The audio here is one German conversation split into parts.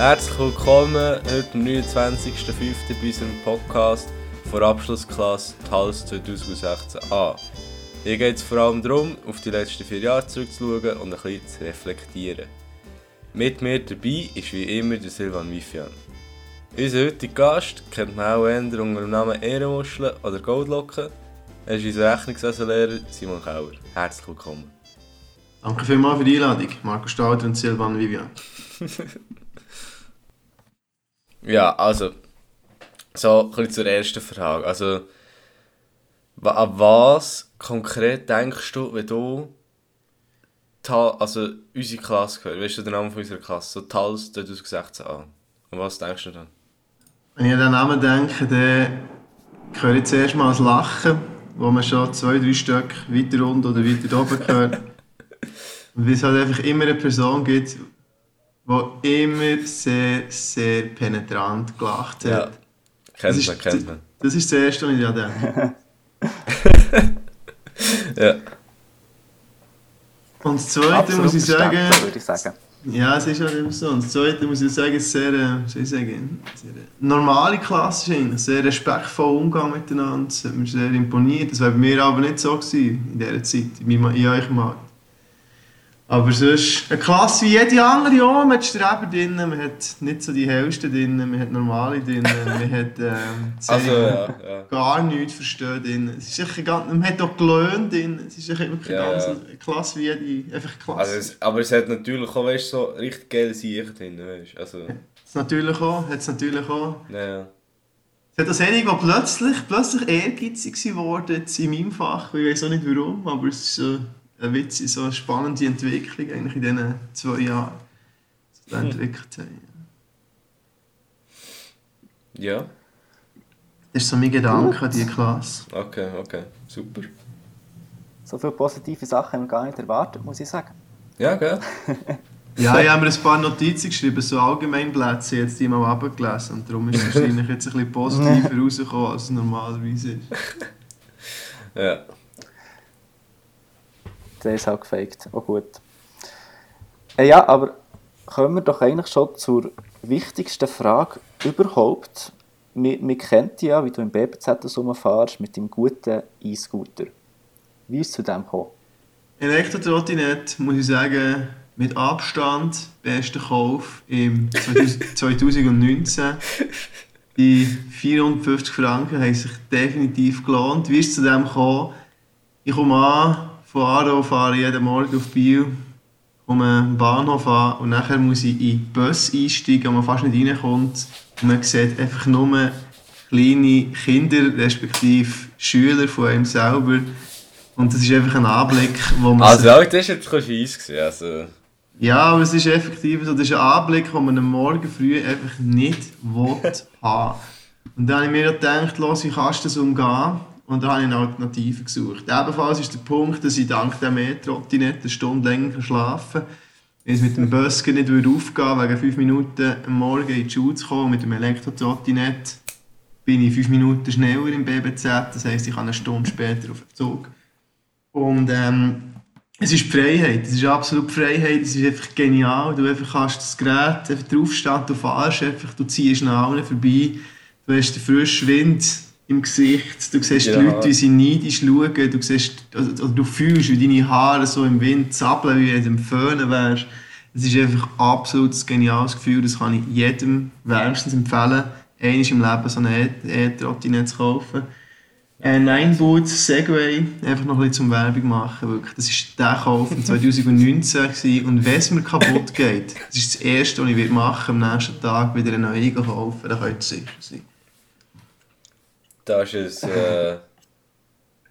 Herzlich willkommen heute am 29.05. bei unserem Podcast vor Abschlussklasse TALS 2016a. Hier geht es vor allem darum, auf die letzten vier Jahre zurückzuschauen und ein bisschen zu reflektieren. Mit mir dabei ist wie immer der Silvan Wifian. Unser heutiger Gast kennt man auch eher unter dem Namen Ehrenmuschel oder Goldlocken. Er ist unser Rechnungswesenlehrer Simon Kauer. Herzlich willkommen. Danke vielmals für die Einladung, Marco Stalter und Silvan Vivian. Ja, also, so ein bisschen zur ersten Frage. Also, an was konkret denkst du, wenn du Ta also unsere Klasse hörst? Weißt du den Namen von unserer Klasse? So TALS 2016 an. An was denkst du dann? Wenn ich an den Namen denke, dann höre ich zuerst mal das Lachen, wo man schon zwei, drei Stück weiter unten oder weiter oben hört. Und wie es halt einfach immer eine Person gibt, die immer sehr, sehr penetrant gelacht hat. Ja. Kennt Das man, ist- kennt man. Das ist das Erste, was ich daran denke. Ja. Und das Zweite Absolut muss ich sagen, ich sagen. Ja, es ist halt immer so. Und das Zweite muss ich sagen, ist sehr, äh, soll ich sagen, sehr äh, normale Klasse ist. Sehr respektvoll Umgang miteinander. Das hat mich sehr imponiert. Das war bei mir aber nicht so gewesen, in dieser Zeit, in, meinem, in eurem Alter. Aber sonst, eine Klasse wie jede andere auch. Man hat Streber drin, man hat nicht so die hellsten drin, man hat normale drin, man hat ähm, Also, ja, ja. gar nichts verstehen drin. Es ist ganz, man hat auch gelernt drin. Es ist wirklich Ja, ganz eine Klasse wie jede, einfach Klasse. Also es, aber es hat natürlich auch, weißt du, so richtig geile Sachen drin, weißt. Also, Das natürlich auch, hat es natürlich auch. ja. Es hat auch einige, die plötzlich, plötzlich ehrgeizig geworden in meinem Fach. Ich weiß auch nicht warum, aber es ist so eine witzige, so eine spannende Entwicklung eigentlich in diesen zwei Jahren, die Hm. entwickelt haben. Ja, Das ist so mein Gedanke an diese Klasse. okay, okay, super. So viele positive Sachen haben wir gar nicht erwartet, muss ich sagen. Ja, gell? Ja, ich habe mir ein paar Notizen geschrieben, so Allgemeinplätze, jetzt die mal abgelesen. Und darum ist es wahrscheinlich jetzt ein bisschen positiver rausgekommen, als es normalerweise ist. Ja. Der ist auch gefaked. Oh gut. Äh, ja, aber kommen wir doch eigentlich schon zur wichtigsten Frage überhaupt. Wir, wir kennen dich ja, wie du im BBZ rumfährst, mit dem guten E-Scooter. Wie ist es zu dem gekommen? Elektrotrottinette, muss ich sagen, mit Abstand bester Kauf im 2000 2019. Die 450 Franken haben sich definitiv gelohnt. Wie ist es zu dem gekommen? Ich komme an, von Aarau fahre jeden Morgen auf Biel, komme am Bahnhof an und nachher muss ich in den Bus einsteigen, wo man fast nicht reinkommt. Und man sieht einfach nur kleine Kinder, respektive Schüler von einem selber. Und das ist einfach ein Anblick, wo man Also, alt ist jetzt schon scheiss gewesen, also... ja, aber es ist effektiv so, das ist ein Anblick, den man am Morgen früh einfach nicht will haben Und dann habe ich mir gedacht, los, wie kannst du das umgehen? Und dann habe ich eine Alternative gesucht. Ebenfalls ist der Punkt, dass ich dank der Metro die nicht eine Stunde länger schlafen kann. Wenn es mit dem Bus nicht würde aufgehen wegen 5 Minuten am Morgen in die Schule zu kommen, mit dem Elektrotrottinett bin ich 5 Minuten schneller im BBZ, das heisst, ich kann eine Stunde später auf den Zug. Und ähm, es ist Freiheit, es ist absolut Freiheit, es ist einfach genial. Du einfach kannst das Gerät einfach draufstehen, du fährst einfach, du ziehst nach allen vorbei, du hast den frischen Wind im Gesicht, du siehst Ja. die Leute, wie sie neidisch schauen, du, siehst, also, also du fühlst, wie deine Haare so im Wind zappeln, wie wenn du am Föhnen wärst. Es ist einfach absolut ein geniales Gefühl, das kann ich jedem wärmstens empfehlen, einmal im Leben so eine E-Trottinette zu kaufen. Äh, Nine Boots Segway, einfach noch ein bisschen zum Werbung machen. Wirklich. Das war der Kauf im 2019 gewesen. und wenn es mir kaputt geht, das ist das erste, was ich machen am nächsten Tag wieder eine neue kaufen, dann könnt ihr sicher sein. Das ist ein äh,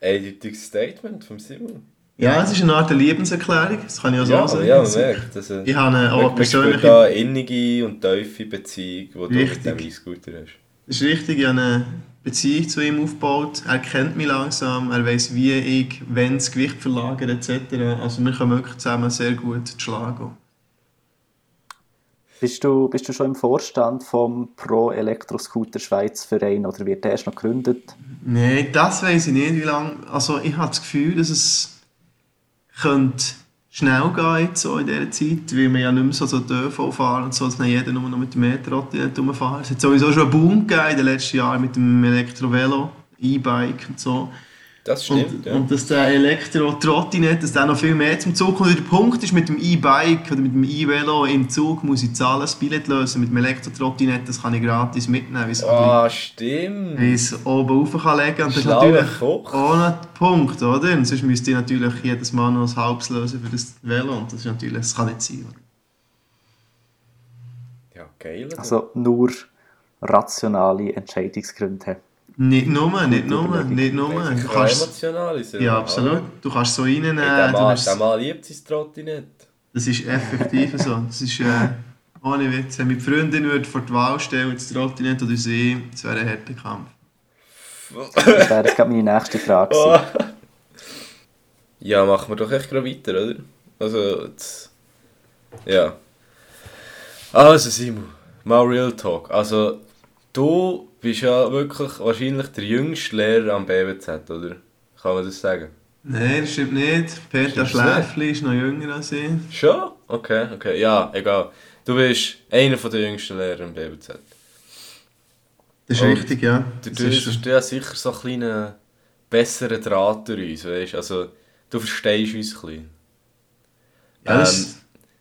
eindeutiges Statement vom Simon. Ja, es ist eine Art Lebenserklärung, das kann ich auch so Ja, sagen. ja, man merkt. Äh, ich habe eine, auch persönliche... eine innige und tiefe Beziehung, die du mit Richtig. dem E-Scooter hast. Das ist richtig, ich habe eine Beziehung zu ihm aufgebaut. Er kennt mich langsam, er weiß, wie ich, wenn das Gewicht verlagert etc. Also wir können wirklich zusammen sehr gut schlagen. Bist du, bist du schon im Vorstand vom Pro Elektroscooter Schweiz Verein oder wird der erst noch gegründet? Nein, das weiß ich nicht, wie lange. Also ich habe das Gefühl, dass es könnte schnell gehen jetzt so in dieser Zeit, weil wir ja nicht mehr so, so ÖV fahren und so, dass nicht jeder nur noch mit dem Metro-Trottinett rumfahren. Es hat sowieso schon einen Boom gegeben in den letzten Jahren mit dem Elektrovelo, E-Bike und so. Das stimmt, Und, ja. und dass der Elektro-Trottinett, dass der noch viel mehr zum Zug kommt. Und der Punkt ist, mit dem E-Bike oder mit dem E-Velo im Zug muss ich zahlen, das Billett lösen. Mit dem Elektro-Trottinett, das kann ich gratis mitnehmen, Ah, stimmt. weil ich es oben rauf kann legen kann. Und das ist Schlauer natürlich Koch. auch noch der Punkt, oder? Und sonst müsste ich natürlich jedes Mal noch ein halbes lösen für das Velo. Und das ist natürlich, das kann nicht sein. Oder? Ja, geil. Also nur rationale Entscheidungsgründe. Nicht nur, nicht nur, nicht nur. Du kannst, emotional ist ja, absolut. Du kannst so reinnehmen. Hey, der, du Mann, der Mann liebt sein Trottinett. Das ist effektiv so. Das ist, äh, ohne Witz. Wenn meine Freundin würde vor die Wahl stellen, das Trottinett oder sie, das wäre ein harter Kampf. Das wäre jetzt gerade meine nächste Frage. Oh. Ja, machen wir doch echt gerade weiter, oder? Also, jetzt, ja. Also, Simon, mal Real Talk. Also, du bist ja wirklich wahrscheinlich der jüngste Lehrer am BWZ, oder? Kann man das sagen? Nein, das stimmt nicht. Peter Schläfli ist noch jünger als ich. Schon? Okay, okay. Ja, egal. Du bist einer der jüngsten Lehrer am BWZ. Das ist Und richtig, ja. Du, du ist hast ja sicher so einen kleinen besseren Draht durch uns, weißt Also, du verstehst uns ein bisschen. Ja, Ähm,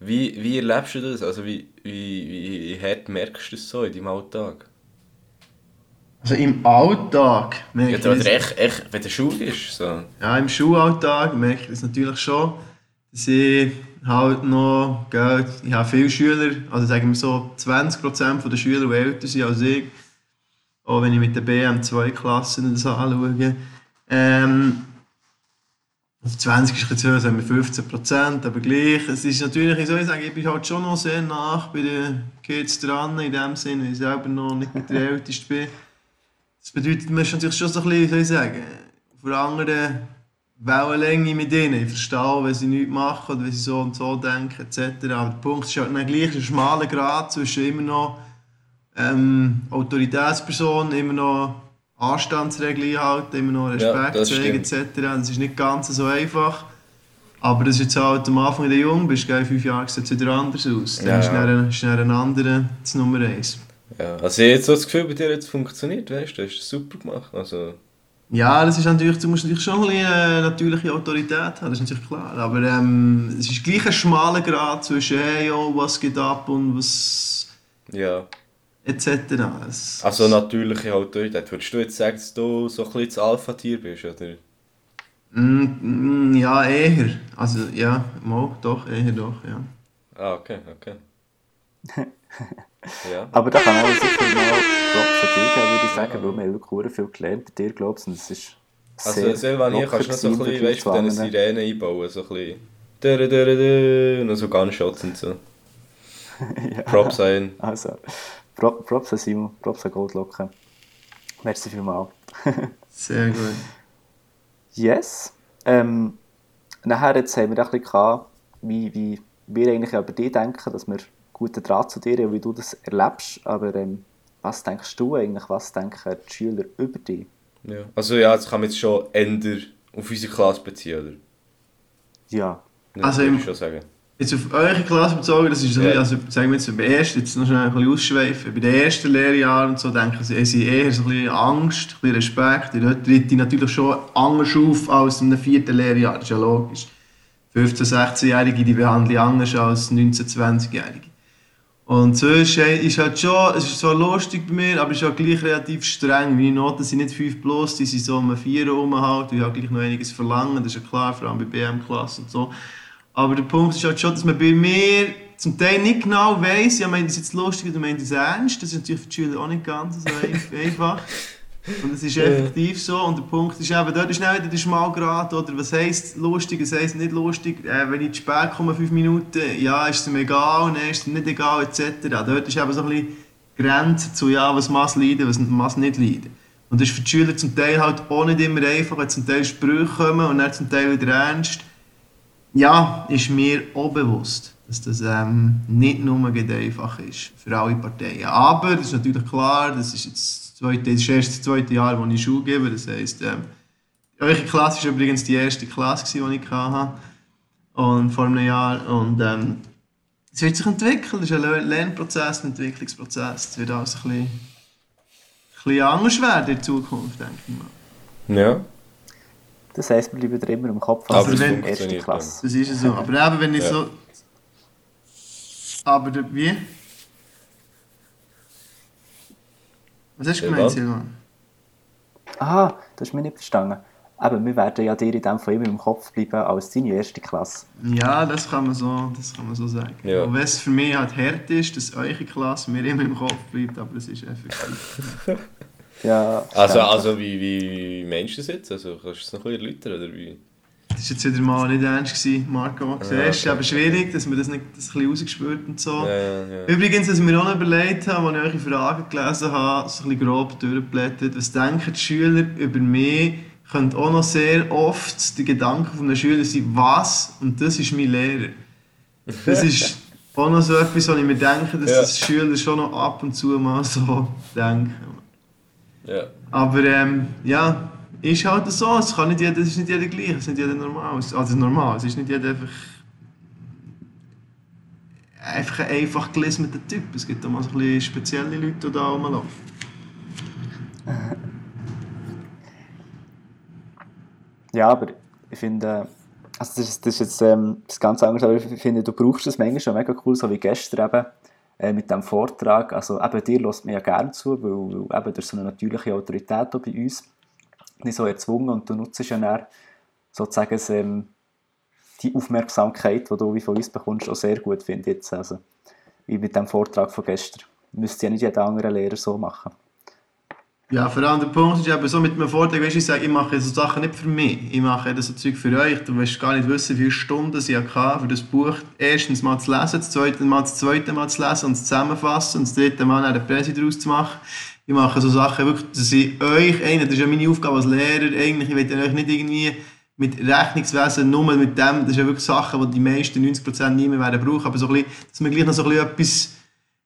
wie, wie erlebst du das? Also, wie, wie, wie, wie hart merkst du das so in deinem Alltag? Also im Alltag merke Ja, ich das, echt, echt, wenn du Schule bist, so. ja, im Schulalltag merke ich das natürlich schon, dass ich halt noch, gell, ich habe viele Schüler, also sagen wir so 20% der Schüler, die älter sind als ich, auch wenn ich mit den BM2-Klassen das anschaue. Ähm, also 20 ist jetzt höher, sagen wir 15%, aber gleich. Es ist natürlich, ich soll sagen, ich bin halt schon noch sehr nach bei den Kids dran, in dem Sinne, weil ich selber noch nicht mit der Älteste bin. Das bedeutet, man ist natürlich schon so ein bisschen, wie soll ich sagen, auf einer anderen Wellenlänge mit ihnen. Ich verstehe, wenn sie nichts machen oder wenn sie so und so denken etc. Aber der Punkt ist halt dann gleich ein schmaler Grad zwischen immer noch ähm, Autoritätsperson, immer noch Anstandsregeln einhalten, immer noch Ja, Respekt das zeigen etc. Das ist nicht ganz so einfach. Aber das ist jetzt halt am Anfang, wenn du jung bist, gell, fünf Jahre sieht es wieder anders aus. Dann Ja, ist ja. dann ist dann ein anderer das Nummer eins. Ja, also, ich habe jetzt so das Gefühl, bei dir hat es funktioniert, weißt du? Du hast es super gemacht. Also, Ja, das ist natürlich, du musst natürlich schon ein bisschen äh, natürliche Autorität haben, das ist natürlich klar. Aber ähm, es ist gleich ein schmaler Grad zwischen hey, yo, was geht ab und was ja. etc. Es, Also, natürliche Autorität. Würdest du jetzt sagen, dass du so ein bisschen das Alpha-Tier bist, oder? Mm, mm, ja, eher. Also ja, mal, doch, eher doch, ja. Ah, okay, okay. ja. Aber da kann auch sicher mal Props an dich geben, würde ich sagen, weil wir haben wirklich viel gelernt bei dir, glaube ich. Und es ist Also, sehr Silvanier locker kannst du noch so ein bisschen, weißt du, zu Sirenen einbauen, so ein bisschen. Und so Gunshots und so. ja. Props ein. Also, Pro, Props an Simon, Props an Goldlocken. Merci vielmals. Sehr gut. Yes. Ähm, nachher jetzt haben wir ein bisschen gehabt, wie, wie wir eigentlich über dich denken, dass wir guten Draht zu dir wie du das erlebst. Aber ähm, was denkst du eigentlich, was denken die Schüler über dich? Ja. Also ja, das kann man jetzt schon ändern auf unsere Klasse beziehen, oder? Ja. Das Also würde im- ich schon sagen. Jetzt auf eure Klasse bezogen, das ist so, Ja. also sagen wir jetzt bei ersten, jetzt noch schnell ein bisschen ausschweifen, bei den ersten Lehrjahren und so denken sie, sie eher so ein bisschen Angst, ein bisschen Respekt, dort tritt die natürlich schon anders auf als in einem vierten Lehrjahr, das ist ja logisch. 15-, 16-Jährige, die behandle ich anders als 19-, 20-Jährige. Und sonst ist halt schon, es ist zwar lustig bei mir, aber es ist auch gleich relativ streng. Meine Noten sind nicht 5 plus, die sind so um 4 herum halt, ich habe gleich noch einiges verlangen, das ist ja klar, vor allem bei BM-Klasse und so. Aber der Punkt ist halt schon, dass man bei mir zum Teil nicht genau weiss, ja, meint das jetzt lustig oder meint das ernst. Das ist natürlich für die Schüler auch nicht ganz so ein- einfach. Und es ist effektiv so. Und der Punkt ist eben, dort ist schnell wieder der Schmalgrad, oder was heisst lustig, was heisst nicht lustig. Äh, wenn ich zu spät komme, 5 Minuten, ja, ist es mir egal, nein, ist es nicht egal, etc. Dort ist eben so ein bisschen Grenze zu, ja, was muss leiden, was muss nicht leiden. Und das ist für die Schüler zum Teil halt auch nicht immer einfach, wenn zum Teil Sprüche kommen und dann zum Teil wieder ernst. Ja, ist mir auch bewusst, dass das ähm, nicht nur einfach ist für alle Parteien. Aber das ist natürlich klar, das ist jetzt zweite, das ist erst das zweite Jahr, wo ich Schule gebe. Das heisst, ähm, eure Klasse war übrigens die erste Klasse, die ich hatte. und vor einem Jahr. Und ähm, es wird sich entwickeln, es ist ein Lern- Lernprozess, ein Entwicklungsprozess. Es wird alles ein bisschen, ein bisschen anders werden in Zukunft, denke ich mal. Ja. Das heisst, wir bleiben immer im Kopf Aber als es erste funktioniert, Klasse. Das ist ja so. Aber eben, wenn ich Ja. so... Aber der, wie? Was hast du Ja, gemeint, was? Silvan? Ah, das ist mir nicht verstanden. Aber wir werden ja dir in dem Fall immer im Kopf bleiben als deine erste Klasse. Ja, das kann man so, das kann man so sagen. Ja. Und es für mich halt hart ist, dass eure Klasse mir immer im Kopf bleibt, aber es ist effektiv. Ja, Also, also wie, wie meinst du das jetzt? Also, kannst du es noch ein bisschen erläutern? Oder wie? Das war jetzt wieder mal nicht ernst, gewesen, Marco. Ja, siehst, es ist aber schwierig, dass man das nicht das ein bisschen rausgespürt und so. Ja, ja, ja. Übrigens, was ich mir auch noch überlegt habe, als ich eure Fragen gelesen habe, so ein bisschen grob durchgeblättert, was denken die Schüler über mich, könnte auch noch sehr oft die Gedanken von den Schülern sein, was, und das ist mein Lehrer. Das ist auch noch so etwas, wo ich mir denke, dass Ja. das Schüler schon noch ab und zu mal so denken. ja. Aber ähm, ja, ist halt so, es kann nicht jeder, es ist nicht jeder gleich, es ist nicht jeder normal. Also normal, es ist nicht jeder einfach einfach ein einfach gelesener Typ. Es gibt auch mal so ein bisschen spezielle Leute, die da rumlaufen. Ja, aber ich finde, also das, ist, das ist jetzt ähm, das ganz anders, aber ich finde, du brauchst das manchmal schon mega cool, so wie gestern eben äh, mit dem Vortrag. Also eben dir lässt man ja gerne zu, weil, weil eben durch so eine natürliche Autorität bei uns nicht so erzwungen und du nutzt ja dann sozusagen ähm, die Aufmerksamkeit, die du wie von uns bekommst, auch sehr gut, finde ich jetzt. Also, wie mit dem Vortrag von gestern. Müsste ja nicht jeder andere Lehrer so machen. Ja, vor allem der Punkt ist eben so mit einem Vortrag, weißt, ich sage, ich mache so Sachen nicht für mich, ich mache das so Zeug für euch. Du willst gar nicht wissen, wie viele Stunden ich hatte, für das Buch erstens mal zu lesen, das zweite Mal das zweite Mal zu lesen und zu zusammenfassen und das dritte Mal eine Präsi daraus zu machen. Ich mache so Sachen wirklich, dass ich euch, das ist ja meine Aufgabe als Lehrer, eigentlich, ich will euch nicht irgendwie mit Rechnungswesen nur mit dem, das ist ja wirklich Sachen, die die meisten 90% nie mehr werden brauchen, aber so ein bisschen, dass man gleich noch so ein bisschen etwas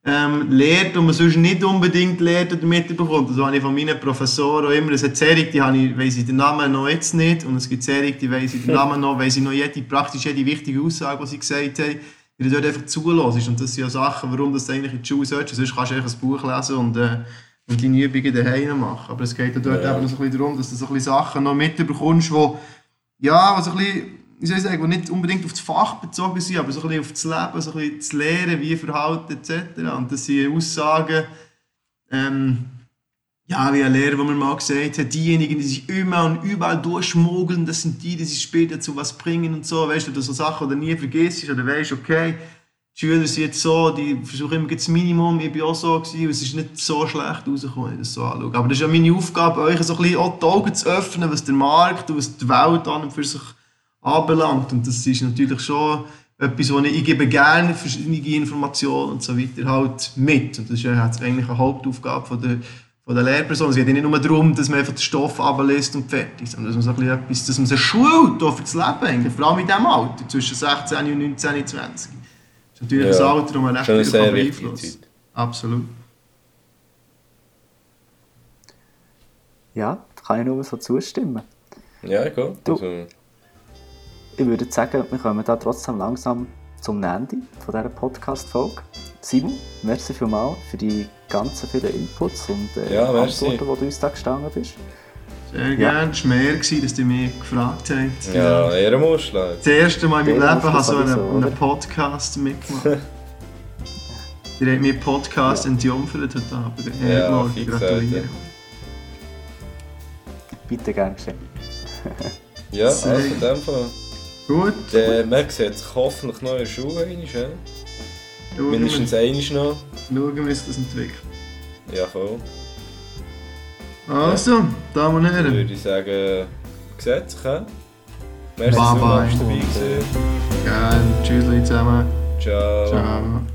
ähm, lehrt und man sonst nicht unbedingt lehrt oder mitbekommt. Das habe ich von meinen Professoren auch immer. Es hat Serie, die habe ich, weiss ich den Namen noch jetzt nicht. Und es gibt Serie, die weiss ich den Namen noch, weiss ich noch jede, praktisch jede wichtige Aussage, die sie gesagt haben, weil du dort einfach zulässt. Und das sind ja Sachen, warum das eigentlich in die Schule sollst. Sonst kannst du einfach ein Buch lesen und, äh, und deine Übungen daheim machen. Aber es geht ja dort Ja. eben noch so ein bisschen darum, dass du so ein bisschen Sachen noch mitbekommst, die ja, was ein bisschen, wie soll ich sagen, die nicht unbedingt auf das Fach bezogen sind, aber so ein bisschen auf das Leben, so ein bisschen das Lehren, wie verhalten etc. Und das sind Aussagen, ähm, ja, wie ein Lehrer, der mir mal gesagt hat, diejenigen, die sich immer und überall durchschmuggeln, das sind die, die sich später zu was bringen und so, weißt du, oder so Sachen, die du nie vergisst oder weißt, okay, die Schüler sind jetzt so, die versuchen immer das Minimum, ich bin auch so gewesen, es ist nicht so schlecht rausgekommen, wenn ich das so anschaue. Aber das ist ja meine Aufgabe, euch so ein bisschen auch die Augen zu öffnen, was der Markt und was die Welt an und für sich anbelangt. Und das ist natürlich schon etwas, wo ich, ich gebe gerne verschiedene Informationen und so weiter halt mit. Und das ist eigentlich eine Hauptaufgabe von der, von der Lehrperson. Es geht ja nicht nur darum, dass man einfach den Stoff ablässt und fertig, sondern dass man so ein bisschen etwas, dass man sie schult, auch für das Leben eigentlich, vor allem in diesem Alter, zwischen 16 und 19 und 20. Das natürlich Ja, ein Alter, das man recht Schon sehr Zeit. Absolut. Ja, da kann ich nur so zustimmen. Ja, gut. Du- Also, Ich würde sagen, wir kommen da trotzdem langsam zum Ende von dieser Podcast-Folge. Simon, merci vielmals für die ganzen vielen Inputs und äh, Ja. Antworten, die du uns da gestanden bist. Sehr gerne. Es war mehr, gewesen, dass ihr mich gefragt habt. ja, Ehrenmuschel. Das erste Mal in meinem Leben habe ich so einen, einen Podcast mitgemacht. Ihr habt mir Podcast Ja. entjumpfert heute Abend. Ja, fix, gratuliere. Bitte gerne geschehen. Ja, Sehr. also in dem Fall. Gut, Der Max hat sich hoffentlich noch in der Schule einmal, ja? schauen wir, Mindestens einmal noch. schauen wir, wie sich das entwickelt. Ja, voll. Also, Damen und Dann Herren, würde ich sagen, gesetzt, hä? Merci, dass du dabei gewesen. gerne. Tschüss zusammen. Ciao. Ciao.